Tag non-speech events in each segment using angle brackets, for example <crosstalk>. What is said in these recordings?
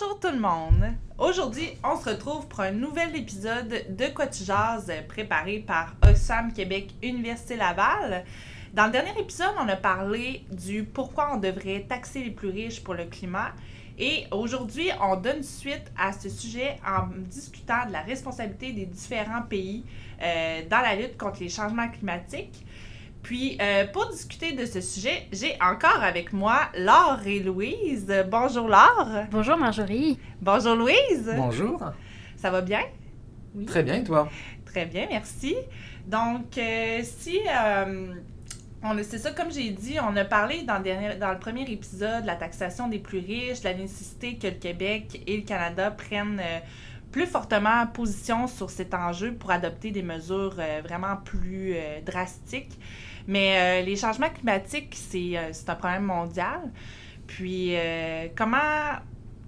Bonjour tout le monde! Aujourd'hui, on se retrouve pour un nouvel épisode de Quoi préparé par Oxfam Québec Université Laval. Dans le dernier épisode, on a parlé du pourquoi on devrait taxer les plus riches pour le climat. Et aujourd'hui, on donne suite à ce sujet en discutant de la responsabilité des différents pays euh, dans la lutte contre les changements climatiques. Puis, euh, pour discuter de ce sujet, j'ai encore avec moi Laure et Louise. Bonjour Laure. Bonjour Marjorie. Bonjour Louise. Bonjour. Ça va bien? Oui. Très bien, et toi? Très bien, merci. Donc, euh, si... Euh, c'est ça, comme j'ai dit, on a parlé dans le, dernier, dans le premier épisode de la taxation des plus riches, de la nécessité que le Québec et le Canada prennent plus fortement position sur cet enjeu pour adopter des mesures vraiment plus drastiques. Mais euh, les changements climatiques, euh, c'est un problème mondial. Puis, euh, comment.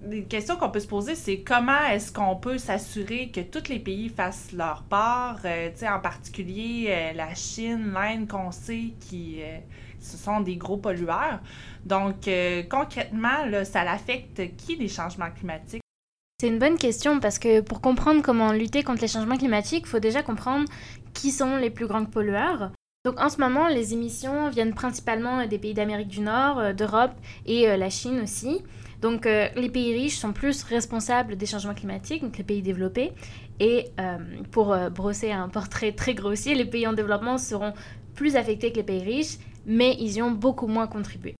Les questions qu'on peut se poser, c'est comment est-ce qu'on peut s'assurer que tous les pays fassent leur part, sais, en particulier la Chine, l'Inde, qu'on sait qui ce sont des gros pollueurs. Donc, concrètement, ça affecte qui les changements climatiques? C'est une bonne question parce que pour comprendre comment lutter contre les changements climatiques, il faut déjà comprendre qui sont les plus grands pollueurs. Donc en ce moment, les émissions viennent principalement des pays d'Amérique du Nord, euh, d'Europe et euh, la Chine aussi. Donc euh, les pays riches sont plus responsables des changements climatiques, donc les pays développés. Et pour brosser un portrait <laughs> très grossier, les pays en développement seront plus affectés que les pays riches, mais ils y ont beaucoup moins contribué.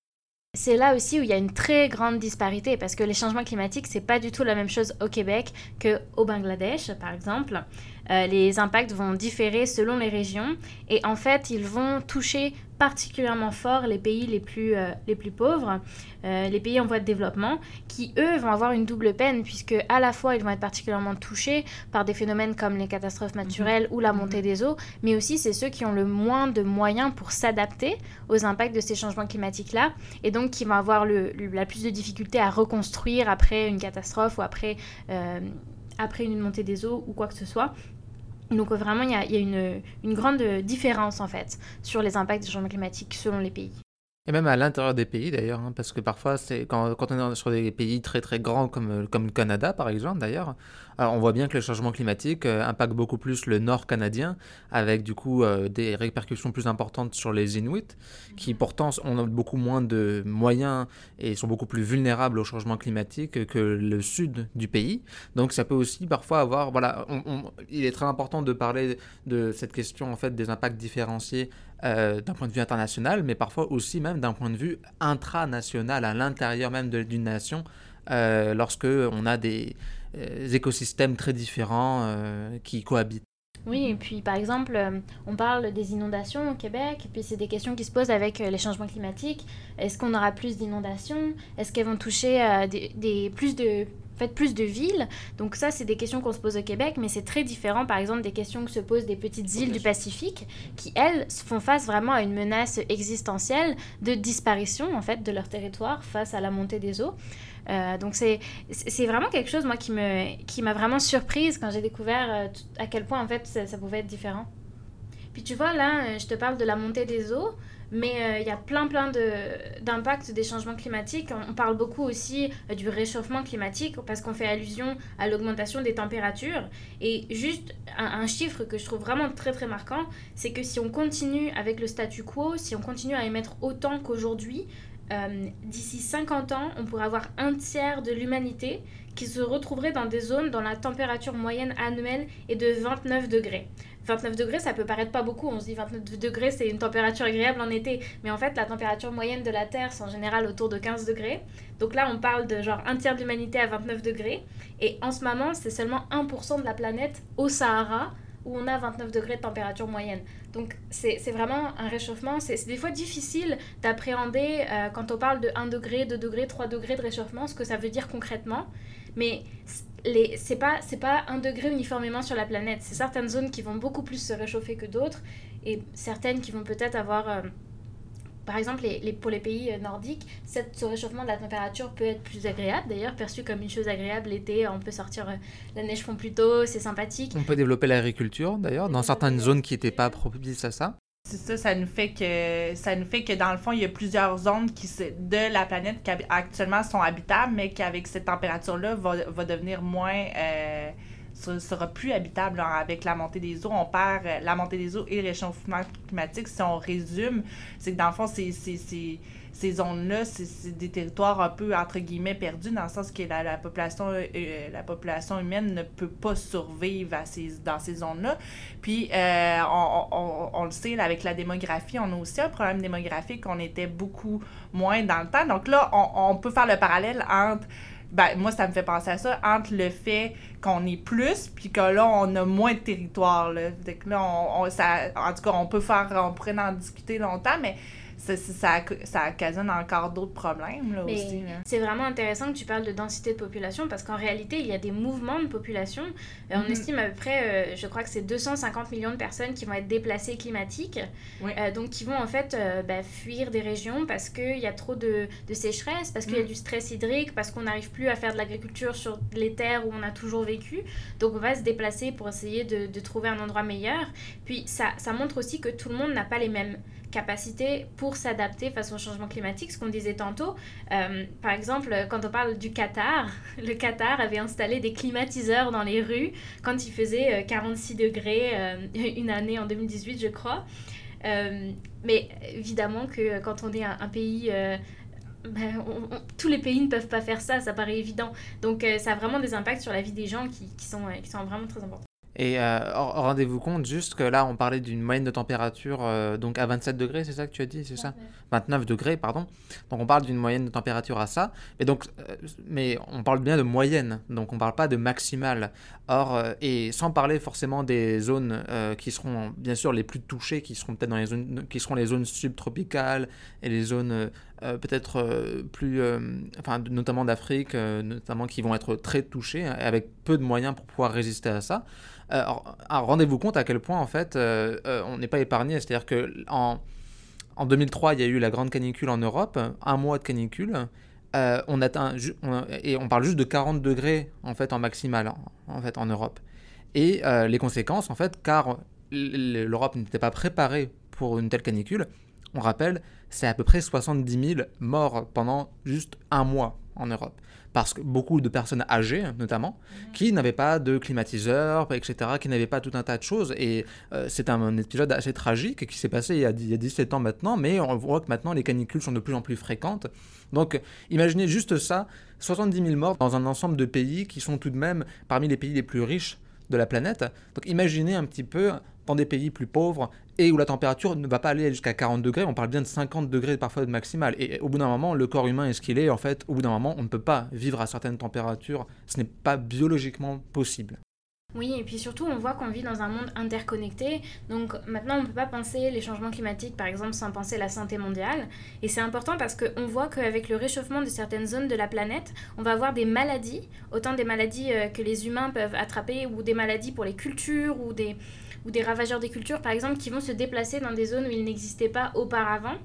C'est là aussi où il y a une très grande disparité parce que les changements climatiques, c'est pas du tout la même chose au Québec qu'au Bangladesh, par exemple. Euh, les impacts vont différer selon les régions et en fait, ils vont toucher particulièrement fort les pays les plus, euh, les plus pauvres, euh, les pays en voie de développement, qui eux vont avoir une double peine puisque à la fois ils vont être particulièrement touchés par des phénomènes comme les catastrophes naturelles ou la mhm. montée des eaux, mais aussi c'est ceux qui ont le moins de moyens pour s'adapter aux impacts de ces changements climatiques-là et donc qui vont avoir le, la plus de difficultés à reconstruire après une catastrophe ou après après une montée des eaux ou quoi que ce soit. Donc vraiment, il y a, une, une, grande différence en fait sur les impacts des changements climatiques selon les pays. Et même à l'intérieur des pays d'ailleurs, hein, parce que parfois, c'est quand, quand, on est sur des pays très très grands comme, comme le Canada par exemple d'ailleurs, on voit bien que le changement climatique euh, impacte beaucoup plus le nord canadien, avec du coup euh, des répercussions plus importantes sur les Inuits, qui mhm. pourtant ont beaucoup moins de moyens et sont beaucoup plus vulnérables au changement climatique que le sud du pays. Donc ça peut aussi parfois avoir, voilà, il est très important de parler de cette question en fait des impacts différenciés euh, d'un point de vue international, mais parfois aussi même d'un point de vue intranational, à l'intérieur même d'une nation, euh, lorsque on a des euh, écosystèmes très différents euh, qui cohabitent. Oui, et puis par exemple, on parle des inondations au Québec, et puis c'est des questions qui se posent avec les changements climatiques. Est-ce qu'on aura plus d'inondations? Est-ce qu'elles vont toucher des, plus de fait plus de villes. Donc ça, c'est des questions qu'on se pose au Québec, mais c'est très différent, par exemple, des questions que se posent des petites îles du Pacifique, qui, elles, font face vraiment à une menace existentielle de disparition, en fait, de leur territoire face à la montée des eaux. Euh, donc c'est vraiment quelque chose, moi, qui m'a qui vraiment surprise quand j'ai découvert euh, à quel point, en fait, ça, ça, pouvait être différent. Puis tu vois, là, euh, je te parle de la montée des eaux. Mais euh, il y a plein, plein d'impacts des changements climatiques. On, parle beaucoup aussi euh, du réchauffement climatique parce qu'on fait allusion à l'augmentation des températures. Et juste un, chiffre que je trouve vraiment très, très marquant, c'est que si on continue avec le statu quo, si on continue à émettre autant qu'aujourd'hui, euh, d'ici 50 ans, on pourrait avoir un tiers de l'humanité qui se retrouverait dans des zones dont la température moyenne annuelle est de 29 degrés. 29 degrés, ça peut paraître pas beaucoup. On se dit 29 degrés, c'est une température agréable en été. Mais en fait, la température moyenne de la Terre, c'est en général autour de 15 degrés. Donc là, on parle de genre un tiers de l'humanité à 29 degrés. Et en ce moment, c'est seulement 1% de la planète au Sahara où on a 29 degrés de température moyenne. Donc c'est vraiment un réchauffement. C'est des fois difficile d'appréhender euh, quand on parle de 1 degré, 2 degrés, 3 degrés de réchauffement, ce que ça veut dire concrètement. Mais c'est pas c'est pas un degré uniformément sur la planète. C'est certaines zones qui vont beaucoup plus se réchauffer que d'autres et certaines qui vont peut-être avoir euh, par exemple, les, pour les pays euh, nordiques, cette, ce réchauffement de la température peut être plus agréable, d'ailleurs, perçu comme une chose agréable. L'été, on peut sortir, euh, la neige fond plus tôt, c'est sympathique. On peut développer l'agriculture, d'ailleurs, dans certaines zones qui n'étaient pas propices à ça. C'est ça, ça nous fait que ça nous fait que dans le fond, il y a plusieurs zones qui de la planète qui actuellement sont habitables, mais qui avec cette température-là va, va, devenir moins euh, sera plus habitable avec la montée des eaux. On perd euh, la montée des eaux et le réchauffement climatique. Si on résume, c'est que dans le fond, c'est ces zones-là, c'est des territoires un peu, entre guillemets, perdus, dans le sens que la, population, euh, euh, la population humaine ne peut pas survivre dans ces zones-là. Puis, euh, on, le sait, avec la démographie, on a aussi un problème démographique. On était beaucoup moins dans le temps. Donc là, on, peut faire le parallèle entre ben, moi, ça me fait penser à ça, entre le fait qu'on est plus, puis que là, on a moins de territoire. Là. là, on, ça, en tout cas, on peut faire, on pourrait en discuter longtemps, mais ça, ça, ça, occasionne encore d'autres problèmes là, aussi. C'est vraiment intéressant que tu parles de densité de population parce qu'en réalité, il y a des mouvements de population. Euh, on mm-hmm. estime à peu près, euh, je crois que c'est 250 millions de personnes qui vont être déplacées climatiques, euh, donc qui vont en fait bah, fuir des régions parce qu'il y a trop de, de sécheresse, parce qu'il y a mm. du stress hydrique, parce qu'on n'arrive plus à faire de l'agriculture sur les terres où on a toujours vécu. Donc on va se déplacer pour essayer de, de trouver un endroit meilleur. Puis ça, ça montre aussi que tout le monde n'a pas les mêmes capacité pour s'adapter face au changement climatique, ce qu'on disait tantôt. Euh, par exemple, quand on parle du Qatar, <laughs> le Qatar avait installé des climatiseurs dans les rues quand il faisait 46 euh, degrés euh, <laughs> une année en 2018, je crois. mais évidemment que quand on est un, pays... <laughs> Ben, tous les pays ne peuvent pas faire ça, ça paraît évident. Donc ça a vraiment des impacts sur la vie des gens qui, sont, qui sont vraiment très importants. Et euh, rendez-vous compte juste que là, on parlait d'une moyenne de température euh, donc à 27 degrés, c'est ça que tu as dit, c'est ça 29 degrés, pardon. Donc on parle d'une moyenne de température à ça. Et donc, euh, mais on parle bien de moyenne, donc on ne parle pas de maximale. Or, et sans parler forcément des zones qui seront bien sûr les plus touchées, qui seront peut-être dans les zones, qui seront les zones subtropicales et les zones peut-être plus, enfin notamment d'Afrique, notamment qui vont être très touchées avec peu de moyens pour pouvoir résister à ça. Euh, rendez-vous compte à quel point, en fait, euh, euh, on n'est pas épargné. C'est-à-dire que en, en 2003, il y a eu la grande canicule en Europe, un mois de canicule. on atteint et on parle juste de 40 degrés en fait en maximal en, fait en Europe et les conséquences en fait car l'Europe n'était pas préparée pour une telle canicule on rappelle c'est à peu près 70 000 morts pendant juste un mois en Europe parce que beaucoup de personnes âgées, notamment, mhm. qui n'avaient pas de climatiseur, etc., qui n'avaient pas tout un tas de choses. Et euh, c'est un, épisode assez tragique qui s'est passé il y, a, il y, a, 17 ans maintenant, mais on voit que maintenant les canicules sont de plus en plus fréquentes. Donc imaginez juste ça, 70 000 morts dans un ensemble de pays qui sont tout de même parmi les pays les plus riches de la planète. Donc imaginez un petit peu dans des pays plus pauvres et où la température ne va pas aller jusqu'à 40 degrés, on parle bien de 50 degrés parfois de maximal. Et au bout d'un moment, le corps humain est ce qu'il est, en fait, au bout d'un moment, on ne peut pas vivre à certaines températures, ce n'est pas biologiquement possible. Oui, et puis surtout, on voit qu'on vit dans un monde interconnecté. Donc maintenant, on ne peut pas penser les changements climatiques, par exemple, sans penser la santé mondiale. Et c'est important parce qu'on voit qu'avec le réchauffement de certaines zones de la planète, on va avoir des maladies, autant des maladies euh, que les humains peuvent attraper, ou des maladies pour les cultures, ou des, ou des ravageurs des cultures, par exemple, qui vont se déplacer dans des zones où ils n'existaient pas auparavant.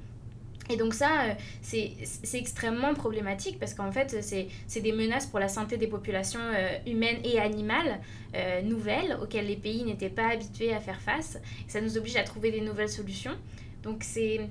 Et donc ça, euh, c'est extrêmement problématique parce qu'en fait, c'est des menaces pour la santé des populations euh, humaines et animales euh, nouvelles auxquelles les pays n'étaient pas habitués à faire face. ça nous oblige à trouver des nouvelles solutions. Donc c'est...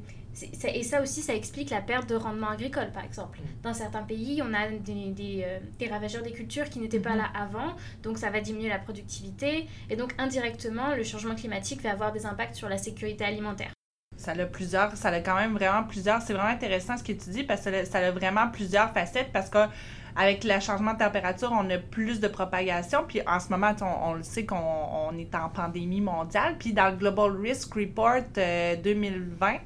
Et ça aussi, ça explique la perte de rendement agricole, par exemple. Dans certains pays, on a des, des, des ravageurs des cultures qui n'étaient pas mm-hmm. là avant, donc ça va diminuer la productivité, et donc indirectement, le changement climatique va avoir des impacts sur la sécurité alimentaire. Ça a plusieurs, ça a quand même vraiment plusieurs. C'est vraiment intéressant ce que tu dis parce que ça a vraiment plusieurs facettes parce que avec le changement de température, on a plus de propagation. Puis en ce moment, on, le sait qu'on est en pandémie mondiale. Puis dans le Global Risk Report 2020,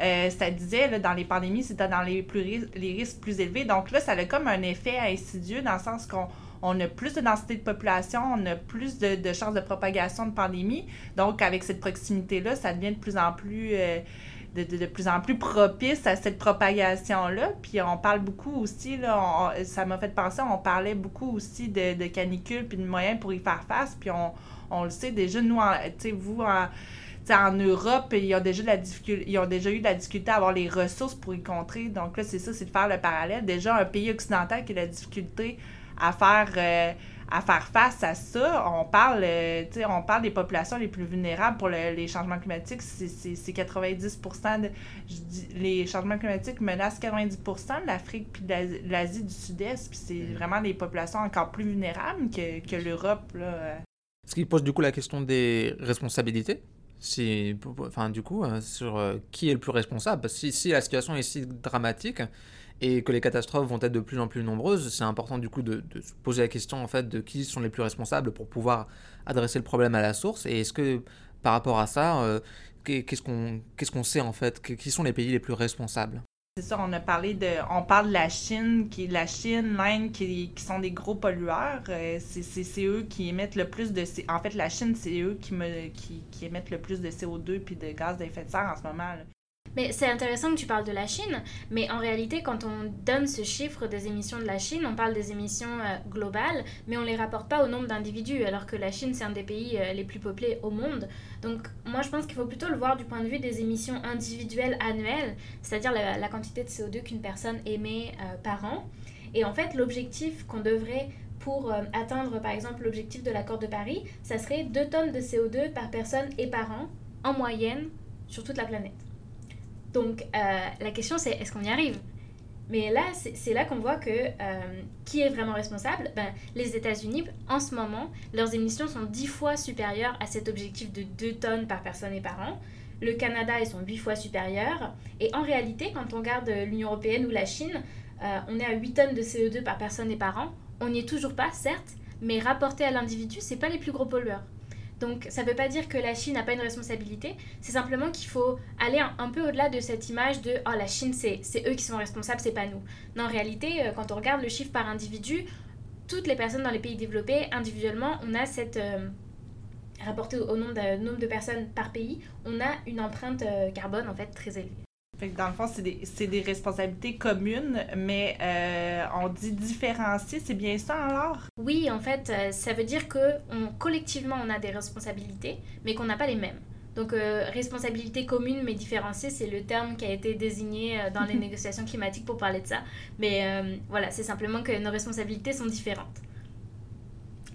euh, ça disait dans les pandémies, c'était dans les, plus, les risques plus élevés. Donc là, ça a comme un effet insidieux dans le sens qu'on on a plus de densité de population, on a plus de, chances de propagation de pandémie. Donc, avec cette proximité-là, ça devient de plus en plus... Euh, de, plus en plus propice à cette propagation-là. Puis on parle beaucoup aussi, là, ça m'a fait penser, on parlait beaucoup aussi de, de canicule puis de moyens pour y faire face. Puis on, le sait déjà, nous, tu sais, vous, en, en Europe, ils ont, déjà la ils ont déjà eu de la difficulté à avoir les ressources pour y contrer. Donc là, c'est ça, c'est de faire le parallèle. Déjà, un pays occidental qui a la difficulté à faire, euh, à faire face à ça. On parle, euh, on parle des populations les plus vulnérables pour les changements climatiques. C'est 90 de, je dis, Les changements climatiques menacent 90% de l'Afrique puis de l'Asie du Sud-Est. Puis c'est mm-hmm. vraiment des populations encore plus vulnérables que, que l'Europe. Ce qui pose du coup la question des responsabilités si, enfin, du coup, euh, sur euh, qui est le plus responsable. Si, si la situation est si dramatique, et que les catastrophes vont être de plus en plus nombreuses, c'est important du coup de, se poser la question en fait de qui sont les plus responsables pour pouvoir adresser le problème à la source. Et est-ce que par rapport à ça, euh, qu'est-ce qu'on qu'est-ce qu'on sait en fait Qui sont les pays les plus responsables? C'est ça, on a parlé de. On parle de la Chine, qui la Chine, l'Inde, qui, qui, sont des gros pollueurs. Euh, c'est eux qui émettent le plus de. En fait, la Chine, c'est eux qui, me, qui, qui, émettent le plus de CO2 puis de gaz d'effet de serre en ce moment. Mais c'est intéressant que tu parles de la Chine, mais en réalité, quand on donne ce chiffre des émissions de la Chine, on parle des émissions euh, globales, mais on ne les rapporte pas au nombre d'individus, alors que la Chine, c'est un des pays euh, les plus peuplés au monde. Donc moi, je pense qu'il faut plutôt le voir du point de vue des émissions individuelles annuelles, c'est-à-dire la, quantité de CO2 qu'une personne émet euh, par an. Et en fait, l'objectif qu'on devrait pour atteindre, par exemple, l'objectif de l'accord de Paris, ça serait 2 tonnes de CO2 par personne et par an, en moyenne, sur toute la planète. Donc euh, la question c'est est-ce qu'on y arrive? Mais là, c'est là qu'on voit que euh, qui est vraiment responsable? Ben, Les États-Unis, en ce moment, leurs émissions sont 10 fois supérieures à cet objectif de 2 tonnes par personne et par an. Le Canada, ils sont 8 fois supérieurs. Et en réalité, quand on regarde l'Union européenne ou la Chine, euh, on est à 8 tonnes de CO2 par personne et par an. On n'y est toujours pas, certes, mais rapporté à l'individu, c'est pas les plus gros pollueurs. Donc ça ne veut pas dire que la Chine n'a pas une responsabilité, c'est simplement qu'il faut aller un, peu au-delà de cette image de oh la Chine c'est eux qui sont responsables, c'est pas nous. Non, en réalité, euh, quand on regarde le chiffre par individu, toutes les personnes dans les pays développés, individuellement, on a cette... Euh, rapporté au nombre de, nombre de personnes par pays, on a une empreinte euh, carbone en fait très élevée. Fait que dans le fond, c'est des, des, responsabilités communes, mais euh, on dit différencier, c'est bien ça alors? Oui, en fait, euh, ça veut dire que on, collectivement, on a des responsabilités, mais qu'on n'a pas les mêmes. Donc, euh, responsabilité commune mais différenciée, c'est le terme qui a été désigné dans les <laughs> négociations climatiques pour parler de ça. Mais voilà, c'est simplement que nos responsabilités sont différentes.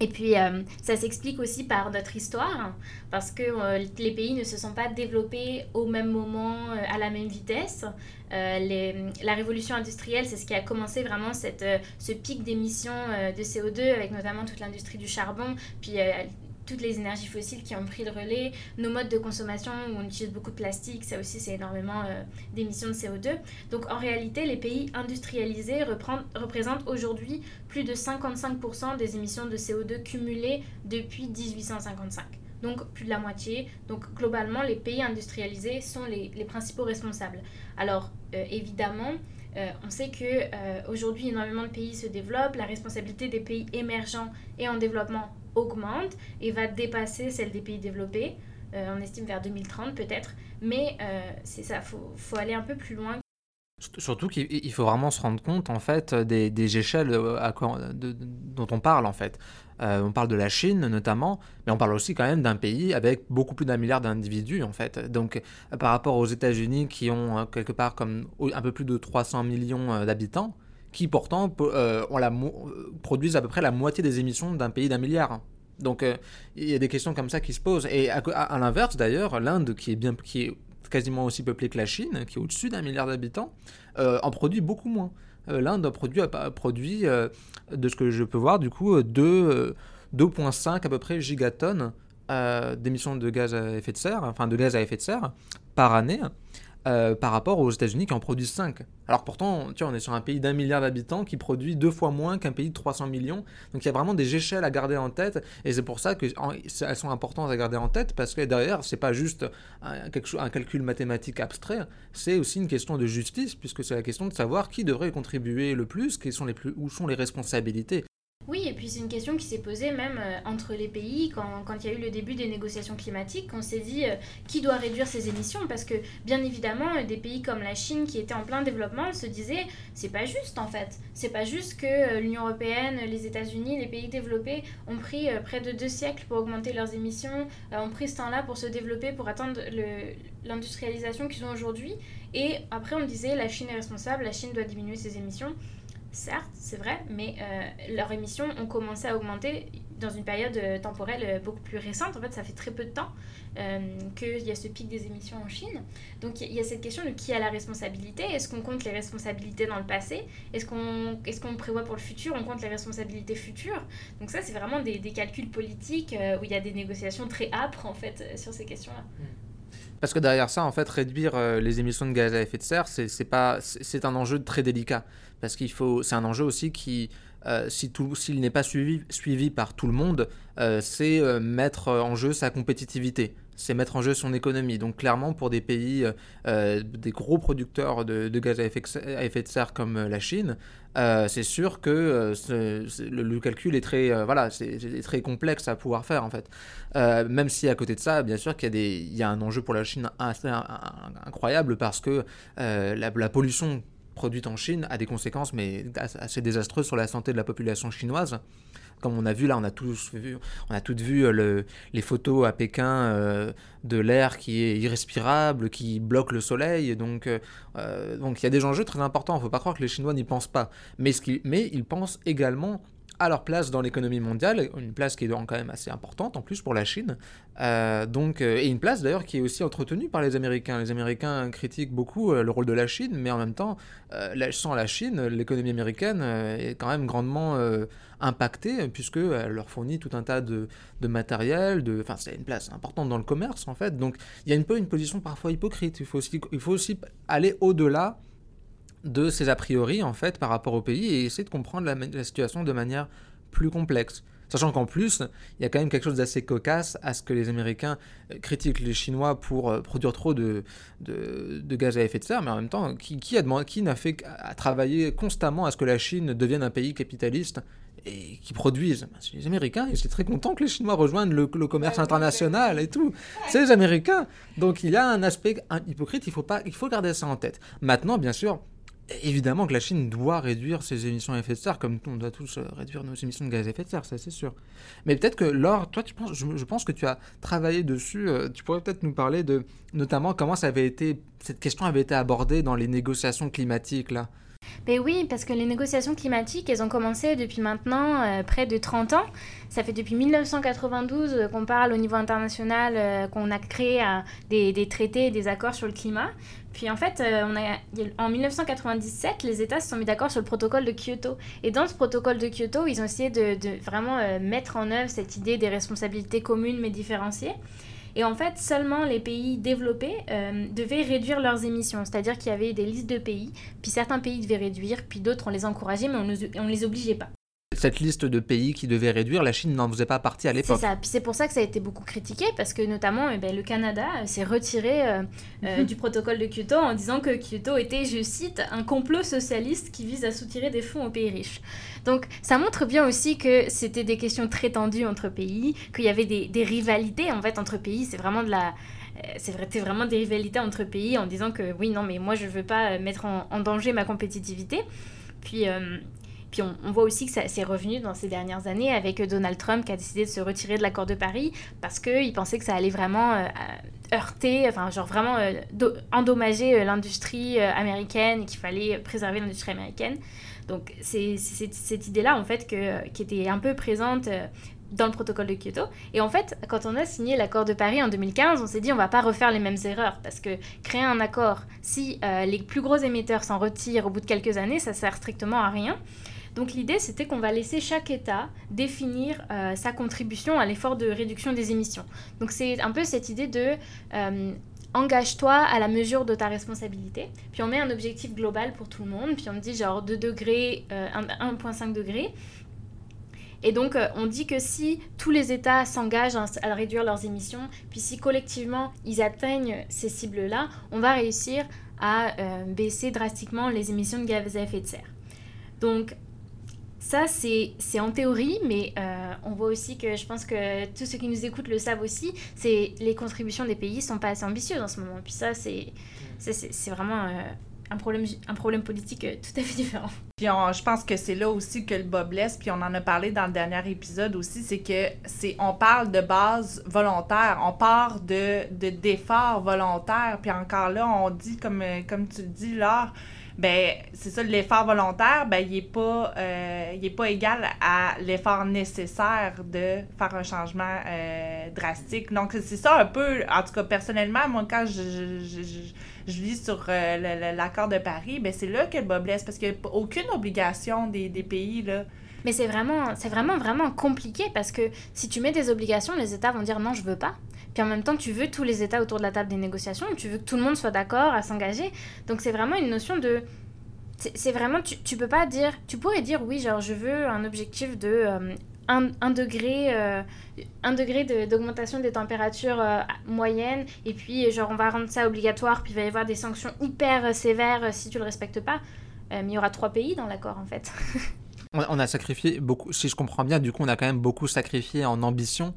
Et puis, euh, ça s'explique aussi par notre histoire, parce que euh, les pays ne se sont pas développés au même moment, euh, à la même vitesse. La révolution industrielle, c'est ce qui a commencé vraiment cette, ce pic d'émissions de CO2, avec notamment toute l'industrie du charbon, puis toutes les énergies fossiles qui ont pris le relais, nos modes de consommation où on utilise beaucoup de plastique, ça aussi c'est énormément euh, d'émissions de CO2. Donc en réalité, les pays industrialisés représentent aujourd'hui plus de 55% des émissions de CO2 cumulées depuis 1855. Donc plus de la moitié. Donc globalement, les pays industrialisés sont les, principaux responsables. Alors euh, évidemment, euh, on sait que aujourd'hui énormément de pays se développent, la responsabilité des pays émergents et en développement augmente et va dépasser celle des pays développés. Euh, on estime vers 2030 peut-être, mais euh, c'est ça, faut, faut, aller un peu plus loin. Surtout qu'il faut vraiment se rendre compte en fait des, des échelles euh, dont on parle en fait. on parle de la Chine notamment, mais on parle aussi quand même d'un pays avec beaucoup plus d'un milliard d'individus en fait. Donc par rapport aux États-Unis qui ont quelque part comme un peu plus de 300 millions d'habitants, qui pourtant euh, produisent à peu près la moitié des émissions d'un pays d'un milliard. Donc euh, il y a des questions comme ça qui se posent. Et à, l'inverse d'ailleurs, l'Inde, qui est bien, qui est quasiment aussi peuplée que la Chine, qui est au-dessus d'un milliard d'habitants, euh, en produit beaucoup moins. L'Inde produit, produit de ce que je peux voir, du coup, 2,5 à peu près gigatonnes d'émissions de gaz à effet de serre, enfin de gaz à effet de serre par année. Euh, par rapport aux États-Unis qui en produisent 5. Alors pourtant, tu vois, on est sur un pays d'un milliard d'habitants qui produit deux fois moins qu'un pays de 300 millions. Donc il y a vraiment des échelles à garder en tête et c'est pour ça qu'elles sont importantes à garder en tête parce que derrière, c'est pas juste un, un calcul mathématique abstrait, c'est aussi une question de justice puisque c'est la question de savoir qui devrait contribuer le plus, quels sont les plus, où sont les responsabilités. Oui, et puis c'est une question qui s'est posée même euh, entre les pays quand, quand, il y a eu le début des négociations climatiques, on s'est dit euh, qui doit réduire ses émissions parce que bien évidemment euh, des pays comme la Chine qui étaient en plein développement se disaient c'est pas juste en fait, c'est pas juste que l'Union européenne, les États-Unis, les pays développés ont pris près de deux siècles pour augmenter leurs émissions, ont pris ce temps-là pour se développer, pour atteindre l'industrialisation qu'ils ont aujourd'hui. Et après on disait la Chine est responsable, la Chine doit diminuer ses émissions certes, c'est vrai, mais euh, leurs émissions ont commencé à augmenter dans une période euh, temporelle euh, beaucoup plus récente. En fait, ça fait très peu de temps qu'il y a ce pic des émissions en Chine. Donc, il y a cette question de qui a la responsabilité. Est-ce qu'on compte les responsabilités dans le passé? Est-ce qu'on est prévoit pour le futur? On compte les responsabilités futures? Donc ça, c'est vraiment des, des, calculs politiques où il y a des négociations très âpres, en fait, sur ces questions-là. Mmh. Parce que derrière ça, en fait, réduire les émissions de gaz à effet de serre, c'est pas, c'est un enjeu très délicat. Parce qu'il faut, c'est un enjeu aussi qui, euh, si s'il n'est pas suivi, suivi par tout le monde, euh, c'est euh, mettre en jeu sa compétitivité, c'est mettre en jeu son économie. Donc clairement, pour des pays, des gros producteurs de, gaz à effet, de serre comme la Chine, c'est sûr que le, calcul est très, voilà, c'est, très complexe à pouvoir faire en fait. même si à côté de ça, bien sûr qu'il y a, il y a un enjeu pour la Chine assez incroyable parce que la, la pollution produite en Chine a des conséquences mais assez désastreuses sur la santé de la population chinoise. Comme on a vu là, on a tous vu, on a toutes vu euh, le, les photos à Pékin euh, de l'air qui est irrespirable, qui bloque le soleil. Donc, euh, donc il y a des enjeux très importants. Il ne faut pas croire que les Chinois n'y pensent pas, mais ils pensent également à leur place dans l'économie mondiale, une place qui est quand même assez importante en plus pour la Chine, euh, donc, euh, et une place d'ailleurs qui est aussi entretenue par les Américains. Les Américains critiquent beaucoup euh, le rôle de la Chine, mais en même temps, sans la Chine, l'économie américaine est quand même grandement impactée, puisqu'elle leur fournit tout un tas de, de matériel, de... enfin c'est une place importante dans le commerce en fait, donc il y a un peu une position parfois hypocrite, il faut aussi, il faut aussi aller au-delà de ces a priori en fait par rapport au pays et essayer de comprendre la, situation de manière plus complexe. Sachant qu'en plus, il y a quand même quelque chose d'assez cocasse à ce que les Américains euh, critiquent les Chinois pour euh, produire trop de, de, gaz à effet de serre, mais en même temps, qui, qui, a demandé, qui n'a fait qu'à travailler constamment à ce que la Chine devienne un pays capitaliste et qui produisent ben, C'est les Américains, et c'est très content que les Chinois rejoignent le, commerce international et tout. C'est les Américains. Donc il y a un aspect hypocrite, il faut, pas, il faut garder ça en tête. Maintenant, bien sûr, évidemment que la Chine doit réduire ses émissions à effet de serre, comme on doit tous euh, réduire nos émissions de gaz à effet de serre, ça c'est sûr. Mais peut-être que Laure, toi, je, pense que tu as travaillé dessus. Euh, tu pourrais peut-être nous parler de, notamment, comment ça avait été, cette question avait été abordée dans les négociations climatiques là. Ben oui, parce que les négociations climatiques, elles ont commencé depuis maintenant euh, près de 30 ans. Ça fait depuis 1992 euh, qu'on parle au niveau international, qu'on a créé des, des, traités, des accords sur le climat. Puis en fait, on a, en 1997, les États se sont mis d'accord sur le protocole de Kyoto. Et dans ce protocole de Kyoto, ils ont essayé de, de vraiment mettre en œuvre cette idée des responsabilités communes mais différenciées. Et en fait, seulement les pays développés euh, devaient réduire leurs émissions. C'est-à-dire qu'il y avait des listes de pays, puis certains pays devaient réduire, puis d'autres on les encourageait, mais on ne les obligeait pas cette liste de pays qui devaient réduire, la Chine n'en faisait pas partie à l'époque. C'est ça. Puis c'est pour ça que ça a été beaucoup critiqué, parce que notamment eh ben, le Canada euh, s'est retiré euh, euh, mhm. du protocole de Kyoto en disant que Kyoto était, je cite, un complot socialiste qui vise à soutirer des fonds aux pays riches. Donc ça montre bien aussi que c'était des questions très tendues entre pays, qu'il y avait des, des, rivalités en fait entre pays. C'est vraiment de la c'est vrai, vraiment des rivalités entre pays en disant que oui, non, mais moi je veux pas mettre en, en danger ma compétitivité. Puis, puis on, voit aussi que ça s'est revenu dans ces dernières années avec Donald Trump qui a décidé de se retirer de l'accord de Paris parce qu'il pensait que ça allait vraiment euh, heurter, enfin genre vraiment euh, endommager euh, l'industrie américaine et qu'il fallait préserver l'industrie américaine. Donc c'est cette idée-là en fait qui était un peu présente dans le protocole de Kyoto. Et en fait, quand on a signé l'accord de Paris en 2015, on s'est dit on va pas refaire les mêmes erreurs parce que créer un accord, si les plus gros émetteurs s'en retirent au bout de quelques années, ça sert strictement à rien. Donc l'idée, c'était qu'on va laisser chaque État définir euh, sa contribution à l'effort de réduction des émissions. Donc c'est un peu cette idée de euh, engage-toi à la mesure de ta responsabilité. Puis on met un objectif global pour tout le monde. Puis on dit genre 2 degrés, 1,5 euh, degrés. Et donc, on dit que si tous les États s'engagent à réduire leurs émissions, puis si collectivement ils atteignent ces cibles-là, on va réussir à baisser drastiquement les émissions de gaz à effet de serre. Donc, ça, c'est en théorie, mais euh, on voit aussi que je pense que tous ceux qui nous écoutent le savent aussi, c'est les contributions des pays sont pas assez ambitieuses en ce moment. Puis ça, c'est vraiment euh, un, problème, un problème politique euh, tout à fait différent. Puis je pense que c'est là aussi que le bas blesse, puis on en a parlé dans le dernier épisode aussi, c'est que on parle de base volontaire, on part de d'efforts volontaires, puis encore là, on dit, comme, comme tu le dis, là ben c'est ça, l'effort volontaire, ben il n'est pas, euh, il est pas égal à l'effort nécessaire de faire un changement euh, drastique. Donc, c'est ça un peu, en tout cas, personnellement, moi, quand je, je, je, je lis sur euh, l'accord de Paris, ben c'est là que le bas blesse, parce qu'il n'y a aucune obligation des, des pays, là. Mais c'est vraiment, vraiment, vraiment compliqué parce que si tu mets des obligations, les États vont dire non, je veux pas. Puis en même temps, tu veux tous les États autour de la table des négociations, tu veux que tout le monde soit d'accord à s'engager. Donc c'est vraiment une notion de... C'est vraiment, tu, peux pas dire... Tu pourrais dire, oui, genre, je veux un objectif de 1, euh, degré, euh, degré d'augmentation des températures euh, moyennes, et puis genre, on va rendre ça obligatoire, puis il va y avoir des sanctions hyper sévères si tu le respectes pas. mais il y aura trois pays dans l'accord, en fait. <laughs> on a sacrifié beaucoup, si je comprends bien, du coup, on a quand même beaucoup sacrifié en ambition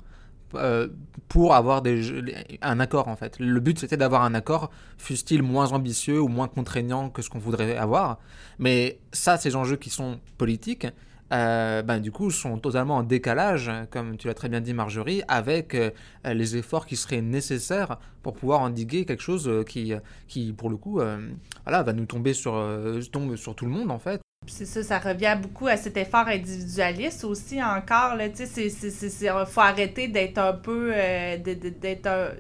euh, pour avoir des, un accord en fait. Le but c'était d'avoir un accord, fût-il moins ambitieux ou moins contraignant que ce qu'on voudrait avoir. Mais ça, ces enjeux qui sont politiques, euh, ben, du coup, sont totalement en décalage, comme tu l'as très bien dit Marjorie, avec euh, les efforts qui seraient nécessaires pour pouvoir endiguer quelque chose qui, qui pour le coup, voilà, va nous tomber sur, tombe sur tout le monde en fait. C'est ça, ça revient beaucoup à cet effort individualiste aussi encore. Là, tu sais, il faut arrêter d'être un peu, euh, d'être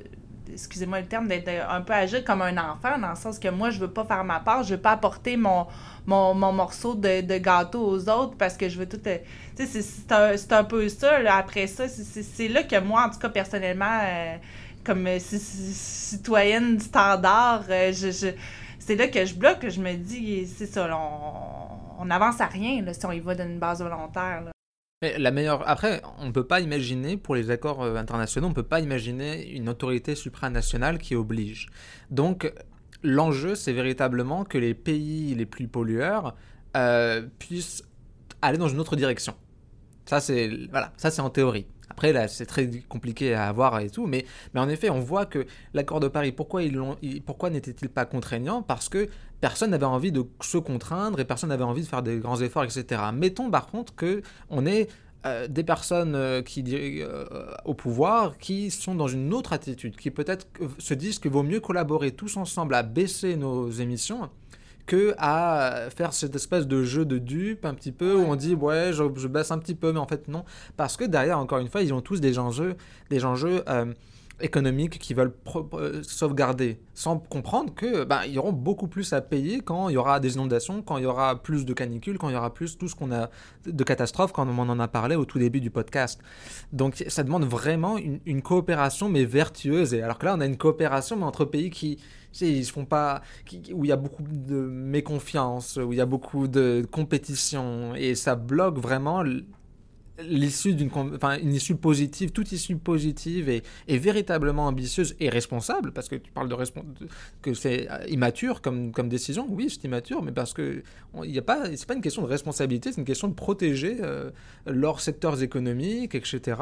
excusez-moi le terme, d'être un peu agile comme un enfant, dans le sens que moi, je veux pas faire ma part, je veux pas apporter mon, mon, morceau de, gâteau aux autres parce que je veux tout... Euh, tu sais, c'est un, un, peu ça. Après ça, c'est là que moi, en tout cas, personnellement, euh, comme citoyenne standard, je, c'est là que je bloque, que je me dis, c'est ça, on on n'avance à rien là, si on y va d'une base volontaire. Mais la meilleure... Après, on ne peut pas imaginer, pour les accords euh, internationaux, on ne peut pas imaginer une autorité supranationale qui oblige. Donc, l'enjeu, c'est véritablement que les pays les plus pollueurs euh, puissent aller dans une autre direction. Ça, c'est voilà, ça c'est en théorie. Après, là, c'est très compliqué à avoir et tout, mais, en effet, on voit que l'accord de Paris, pourquoi, ils pourquoi n'était-il pas contraignant? Parce que personne n'avait envie de se contraindre et personne n'avait envie de faire des grands efforts, etc. Mettons par contre que on est euh, des personnes euh, qui euh, au pouvoir qui sont dans une autre attitude, qui peut-être se disent qu'il vaut mieux collaborer tous ensemble à baisser nos émissions que à faire cette espèce de jeu de dupe un petit peu où on dit ouais je, baisse un petit peu mais en fait non. Parce que derrière encore une fois ils ont tous des enjeux des enjeux euh, économiques qui veulent sauvegarder, sans comprendre que ben, ils auront beaucoup plus à payer quand il y aura des inondations, quand il y aura plus de canicules, quand il y aura plus tout ce qu'on a de catastrophes, quand on en a parlé au tout début du podcast. Donc ça demande vraiment une, coopération mais vertueuse. Alors que là on a une coopération mais entre pays qui ils se font pas, où il y a beaucoup de méconfiance, où il y a beaucoup de compétition, et ça bloque vraiment l'issue d'une enfin une issue positive toute issue positive et, et, véritablement ambitieuse et responsable parce que tu parles de, que c'est euh, immature comme comme décision. Oui c'est immature mais parce que il a pas c'est pas une question de responsabilité c'est une question de protéger euh, leurs secteurs économiques etc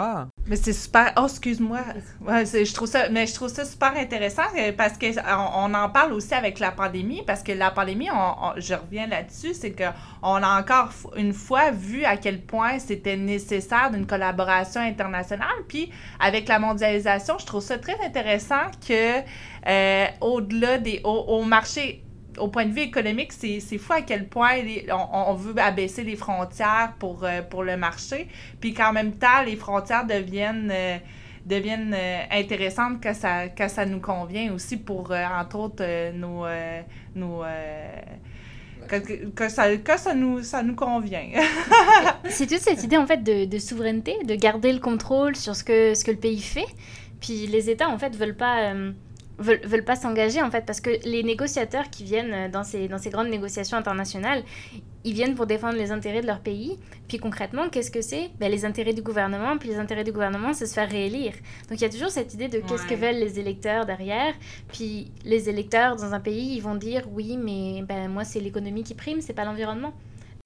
mais c'est super oh excuse-moi ouais, je trouve ça mais je trouve ça super intéressant euh, parce que on, en parle aussi avec la pandémie parce que la pandémie on, je reviens là-dessus c'est que on a encore une fois vu à quel point c'était nécessaire d'une collaboration internationale. Puis avec la mondialisation, je trouve ça très intéressant que euh, au-delà des au, marché au point de vue économique, c'est fou à quel point on, veut abaisser les frontières pour, euh, pour le marché, puis qu'en même temps, les frontières deviennent, euh, deviennent intéressantes quand ça, quand ça nous convient aussi pour, entre autres, nos, nos que, ça, que ça, nous, ça nous convient. <laughs> c'est toute cette idée en fait de, de, souveraineté, de garder le contrôle sur ce que, ce que le pays fait. Puis les États en fait veulent pas, euh, veulent, veulent, pas s'engager en fait parce que les négociateurs qui viennent dans ces, dans ces grandes négociations internationales, ils viennent pour défendre les intérêts de leur pays. Puis concrètement, qu'est-ce que c'est? Ben, Les intérêts du gouvernement. Puis les intérêts du gouvernement, c'est se faire réélire. Donc il y a toujours cette idée de qu'est-ce que veulent les électeurs derrière. Puis les électeurs dans un pays, ils vont dire oui, mais ben, moi, c'est l'économie qui prime, c'est pas l'environnement.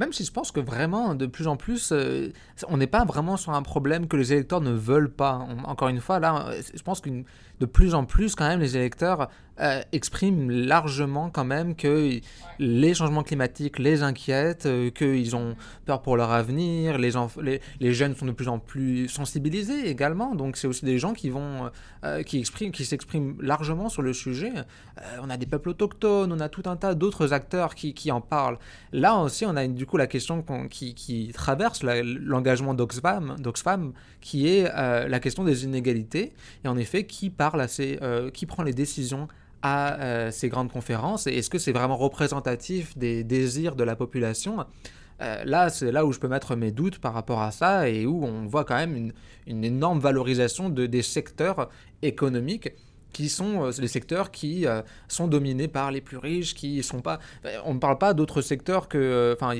Même si je pense que vraiment, de plus en plus, euh, on n'est pas vraiment sur un problème que les électeurs ne veulent pas. encore une fois, là, je pense que de plus en plus, quand même, les électeurs euh, expriment largement quand même que les changements climatiques les inquiètent, euh, qu'ils ont peur pour leur avenir, les, les, les, jeunes sont de plus en plus sensibilisés également, donc c'est aussi des gens qui vont, euh, qui expriment, qui s'expriment largement sur le sujet. on a des peuples autochtones, on a tout un tas d'autres acteurs qui, en parlent. Là aussi, on a du coup la question qui, qui, traverse l'engagement d'Oxfam, d'Oxfam, qui est la question des inégalités, et en effet, qui parle ces, qui prend les décisions à euh, ces grandes conférences et est-ce que c'est vraiment représentatif des désirs de la population? Euh, Là, c'est là où je peux mettre mes doutes par rapport à ça et où on voit quand même une, énorme valorisation de, des secteurs économiques qui sont euh, les secteurs qui sont dominés par les plus riches, qui sont pas. On ne parle pas d'autres secteurs que. Enfin,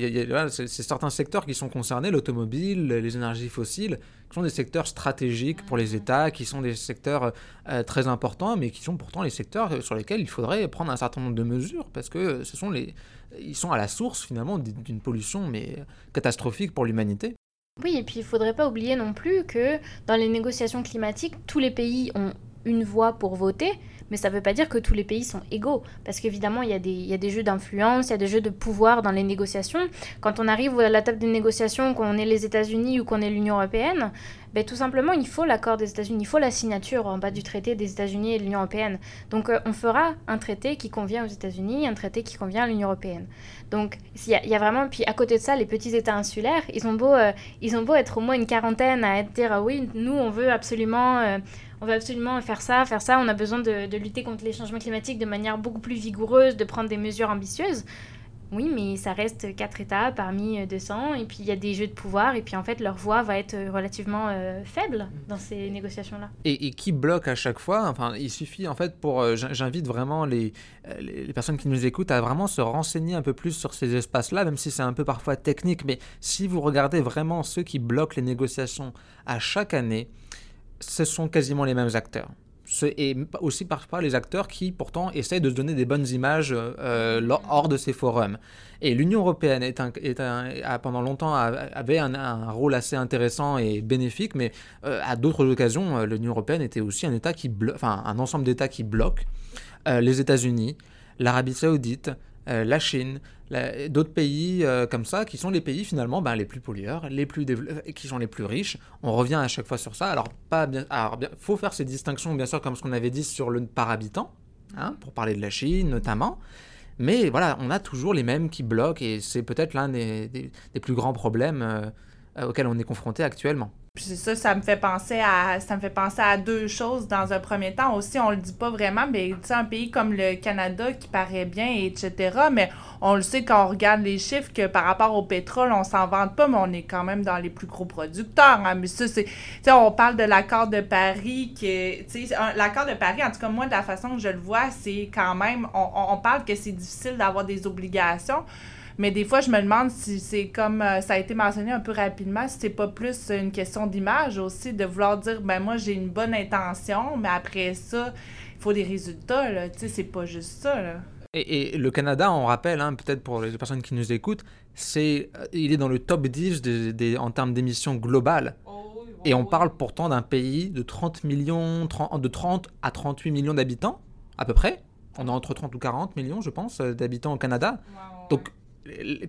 c'est certains secteurs qui sont concernés, l'automobile, les énergies fossiles qui sont des secteurs stratégiques pour les États, qui sont des secteurs euh, très importants, mais qui sont pourtant les secteurs sur lesquels il faudrait prendre un certain nombre de mesures, parce que ce sont les, ils sont à la source finalement d'une pollution mais catastrophique pour l'humanité. Oui, et puis il ne faudrait pas oublier non plus que dans les négociations climatiques, tous les pays ont une voix pour voter, mais ça ne veut pas dire que tous les pays sont égaux, parce qu'évidemment, il, y a des jeux d'influence, il y a des jeux de pouvoir dans les négociations. Quand on arrive à la table des négociations, qu'on est les États-Unis ou qu'on est l'Union européenne, ben, tout simplement, il faut l'accord des États-Unis, il faut la signature en bas du traité des États-Unis et de l'Union européenne. Donc, euh, on fera un traité qui convient aux États-Unis, un traité qui convient à l'Union européenne. Donc, il y, a vraiment, puis à côté de ça, les petits États insulaires, ils ont beau, euh, ils ont beau être au moins une quarantaine à dire ah oui, nous, on veut absolument. Euh, on veut absolument faire ça, faire ça, on a besoin de, lutter contre les changements climatiques de manière beaucoup plus vigoureuse, de prendre des mesures ambitieuses. Oui, mais ça reste quatre États parmi 200, et puis il y a des jeux de pouvoir, et puis en fait leur voix va être relativement euh, faible dans ces négociations-là. Et, qui bloque à chaque fois? Enfin, il suffit en fait pour. Euh, j'invite vraiment les, euh, les, personnes qui nous écoutent à vraiment se renseigner un peu plus sur ces espaces-là, même si c'est un peu parfois technique, mais si vous regardez vraiment ceux qui bloquent les négociations à chaque année, ce sont quasiment les mêmes acteurs. Et aussi parfois les acteurs qui pourtant essayent de se donner des bonnes images euh, hors de ces forums. Et l'Union européenne est a, pendant longtemps avait un, rôle assez intéressant et bénéfique, mais euh, à d'autres occasions, euh, l'Union européenne était aussi un État qui un ensemble d'États qui bloquent les États-Unis, l'Arabie saoudite, euh, la Chine, d'autres pays euh, comme ça, qui sont les pays finalement ben, les plus pollueurs, les plus euh, qui sont les plus riches. On revient à chaque fois sur ça. Alors, pas bien, faut faire ces distinctions, bien sûr, comme ce qu'on avait dit sur le par habitant, hein, pour parler de la Chine notamment. Mais voilà, on a toujours les mêmes qui bloquent, et c'est peut-être l'un des, plus grands problèmes auxquels on est confronté actuellement. Puis ça, ça me fait penser à ça me fait penser à deux choses dans un premier temps. Aussi, on le dit pas vraiment, mais un pays comme le Canada qui paraît bien, etc. Mais on le sait quand on regarde les chiffres que par rapport au pétrole, on s'en vante pas, mais on est quand même dans les plus gros producteurs. Hein. Mais ça, c'est. Tu sais, on parle de l'accord de Paris qui l'accord de Paris, en tout cas, moi, de la façon que je le vois, c'est quand même. On, on parle que c'est difficile d'avoir des obligations. Mais des fois, je me demande si c'est comme euh, ça a été mentionné un peu rapidement, si c'est pas plus une question d'image aussi, de vouloir dire, ben moi, j'ai une bonne intention, mais après ça, il faut des résultats, là. Tu sais, c'est pas juste ça, là. Et, le Canada, on rappelle, hein, peut-être pour les personnes qui nous écoutent, c'est, euh, il est dans le top 10 en termes d'émissions globales. Oh et on parle pourtant d'un pays de 30 millions, de 30 à 38 millions d'habitants, à peu près. On a entre 30 ou 40 millions, je pense, euh, d'habitants au Canada. Donc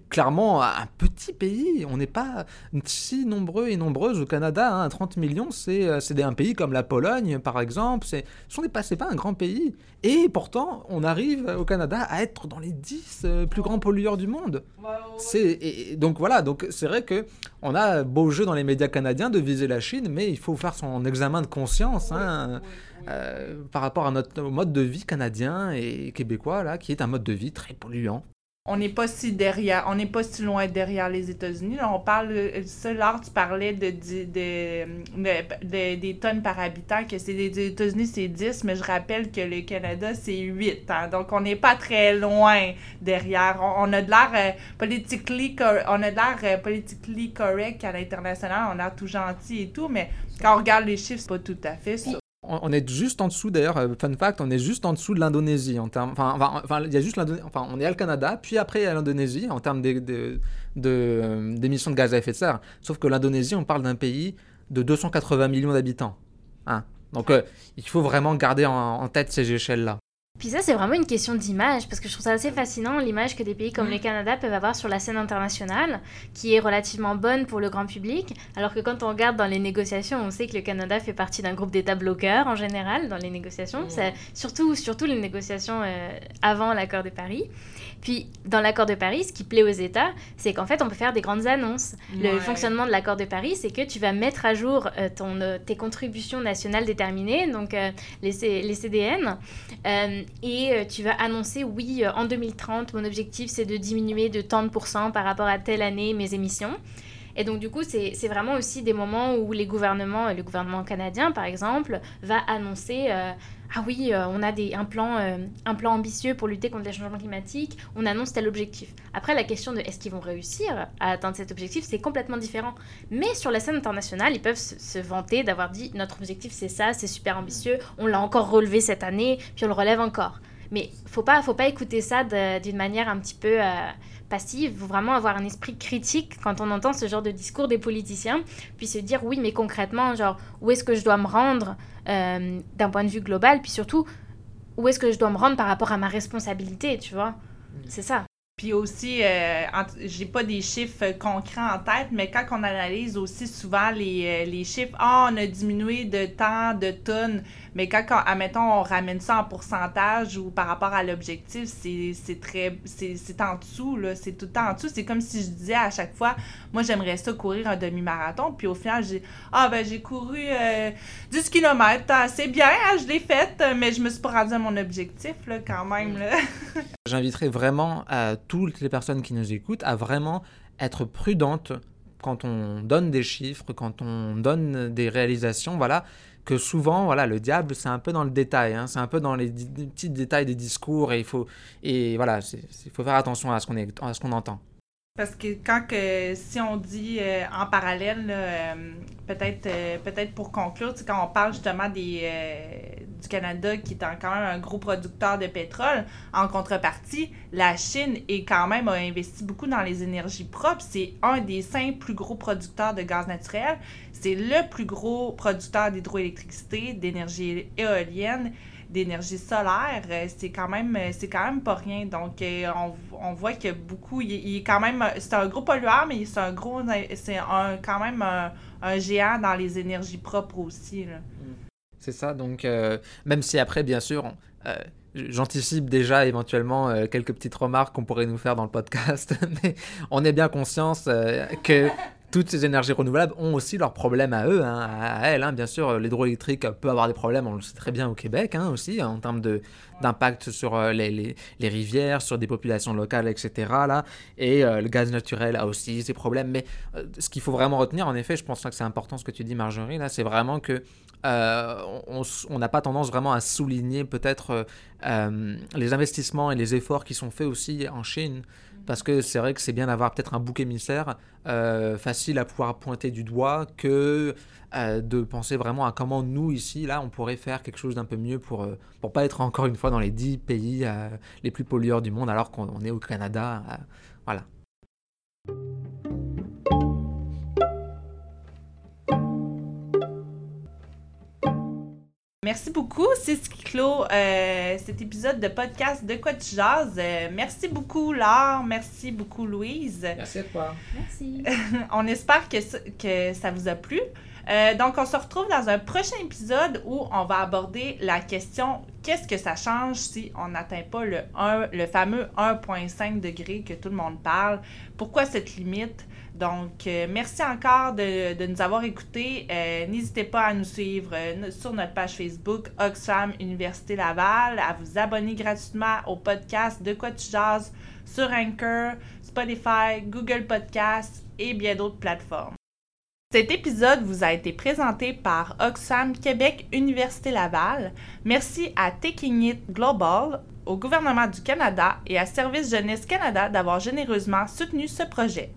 clairement un petit pays. On n'est pas si nombreux et nombreuses au Canada. Hein. 30 millions, euh, c'est un pays comme la Pologne, par exemple. Ce n'est pas, pas un grand pays. Et pourtant, on arrive au Canada à être dans les 10 euh, plus grands pollueurs du monde. C'est donc voilà, donc c'est vrai que on a beau jeu dans les médias canadiens de viser la Chine, mais il faut faire son examen de conscience hein, euh, par rapport à notre mode de vie canadien et québécois là, qui est un mode de vie très polluant on n'est pas si derrière, on n'est pas si loin derrière les États-Unis. On parle, ça, là, tu parlais de, de, des tonnes par habitant, que c'est les États-Unis, c'est 10, mais je rappelle que le Canada, c'est 8. Hein. donc, on n'est pas très loin derrière. On, a de l'air euh, on a de l'air euh, politically correct à l'international, on a tout gentil et tout, mais quand on regarde les chiffres, c'est pas tout à fait ça on est juste en dessous, d'ailleurs, euh, fun fact, on est juste en dessous de l'Indonésie. En termes, enfin, enfin, il y a juste enfin, on est à le Canada, puis après il y a l'Indonésie en termes d'émissions de, de, gaz à effet de serre. Sauf que l'Indonésie, on parle d'un pays de 280 millions d'habitants. Hein. Donc euh, il faut vraiment garder en, tête ces échelles-là. Puis ça, c'est vraiment une question d'image, parce que je trouve ça assez fascinant, l'image que des pays comme le Canada peuvent avoir sur la scène internationale, qui est relativement bonne pour le grand public, alors que quand on regarde dans les négociations, on sait que le Canada fait partie d'un groupe d'États bloqueurs en général dans les négociations, surtout, surtout les négociations euh, avant l'accord de Paris. Puis, dans l'accord de Paris, ce qui plaît aux États, c'est qu'en fait, on peut faire des grandes annonces. Le fonctionnement de l'accord de Paris, c'est que tu vas mettre à jour euh, ton, euh, tes contributions nationales déterminées, donc les, les, CDN, et tu vas annoncer, oui, en 2030, mon objectif, c'est de diminuer de tant de pourcents par rapport à telle année mes émissions. Et donc, du coup, c'est vraiment aussi des moments où les gouvernements, le gouvernement canadien, par exemple, va annoncer ah oui, euh, on a des, un, plan, euh, un plan ambitieux pour lutter contre les changements climatiques, on annonce tel objectif. Après, la question de est-ce qu'ils vont réussir à atteindre cet objectif, c'est complètement différent. Mais sur la scène internationale, ils peuvent se, vanter d'avoir dit notre objectif c'est ça, c'est super ambitieux, on l'a encore relevé cette année, puis on le relève encore. Mais faut pas, faut pas écouter ça d'une manière un petit peu euh, passive. Faut vraiment avoir un esprit critique quand on entend ce genre de discours des politiciens, puis se dire oui, mais concrètement, genre où est-ce que je dois me rendre? Euh, d'un point de vue global, puis surtout, où est-ce que je dois me rendre par rapport à ma responsabilité, tu vois? Mm. C'est ça. Puis aussi, euh, j'ai pas des chiffres concrets en tête, mais quand on analyse aussi souvent les, euh, les chiffres, ah, on a diminué de temps, de tonnes, mais quand, quand admettons, on ramène ça en pourcentage ou par rapport à l'objectif, c'est très. C'est en dessous, là. C'est tout le temps en dessous. C'est comme si je disais à chaque fois, moi, j'aimerais ça courir un demi-marathon, puis au final, j'ai. Ah, ben, j'ai couru 10 euh, km, ah, c'est bien, hein, je l'ai fait, mais je me suis pas rendu à mon objectif, là, quand même, là. <laughs> J'inviterai vraiment à toutes les personnes qui nous écoutent à vraiment être prudentes quand on donne des chiffres, quand on donne des réalisations, voilà, que souvent, voilà, le diable, c'est un peu dans le détail, hein, c'est un peu dans les, petits détails des discours, et il faut, et voilà, il faut faire attention à ce qu'on entend. Parce que quand que, si on dit euh, en parallèle, euh, peut-être euh, peut-être pour conclure, quand on parle justement des, du Canada qui est quand même un gros producteur de pétrole, en contrepartie, la Chine est quand même a investi beaucoup dans les énergies propres. C'est un des cinq plus gros producteurs de gaz naturel. C'est le plus gros producteur d'hydroélectricité, d'énergie éolienne d'énergie solaire, euh, c'est quand même euh, c'est quand même pas rien. Donc euh, on, on voit que beaucoup, il, est quand même c'est un gros pollueur, mais c'est un gros c'est un, quand même un, géant dans les énergies propres aussi. C'est ça, donc même si après, bien sûr, j'anticipe déjà éventuellement quelques petites remarques qu'on pourrait nous faire dans le podcast, <laughs> mais on est bien conscience que toutes ces énergies renouvelables ont aussi leurs problèmes à eux, hein, à elles. Hein. Bien sûr, l'hydroélectrique peut avoir des problèmes, on le sait très bien au Québec hein, aussi, en termes d'impact sur euh, les, les, rivières, sur des populations locales, etc. Là. Et euh, le gaz naturel a aussi ses problèmes. Mais euh, ce qu'il faut vraiment retenir, en effet, je pense que c'est important ce que tu dis, Marjorie, là, c'est vraiment que on n'a pas tendance vraiment à souligner peut-être les investissements et les efforts qui sont faits aussi en Chine parce que c'est vrai que c'est bien d'avoir peut-être un bouc émissaire euh, facile à pouvoir pointer du doigt que euh, de penser vraiment à comment nous ici là on pourrait faire quelque chose d'un peu mieux pour euh, pour pas être encore une fois dans les 10 pays les plus pollueurs du monde alors qu'on est au Canada voilà Merci beaucoup. C'est ce qui clôt euh, cet épisode de podcast De quoi tu jases. Euh, merci beaucoup, Laure. Merci beaucoup, Louise. Merci à toi. Merci. <laughs> on espère que, que ça vous a plu. Euh, donc, on se retrouve dans un prochain épisode où on va aborder la question qu'est-ce que ça change si on n'atteint pas le, 1, le fameux 1,5 degré que tout le monde parle? Pourquoi cette limite? Donc, euh, merci encore de, nous avoir écoutés. Euh, n'hésitez pas à nous suivre euh, sur notre page Facebook Oxfam Université Laval, à vous abonner gratuitement au podcast De quoi tu jases sur Anchor, Spotify, Google Podcasts et bien d'autres plateformes. Cet épisode vous a été présenté par Oxfam Québec Université Laval. Merci à Taking It Global, au gouvernement du Canada et à Service Jeunesse Canada d'avoir généreusement soutenu ce projet.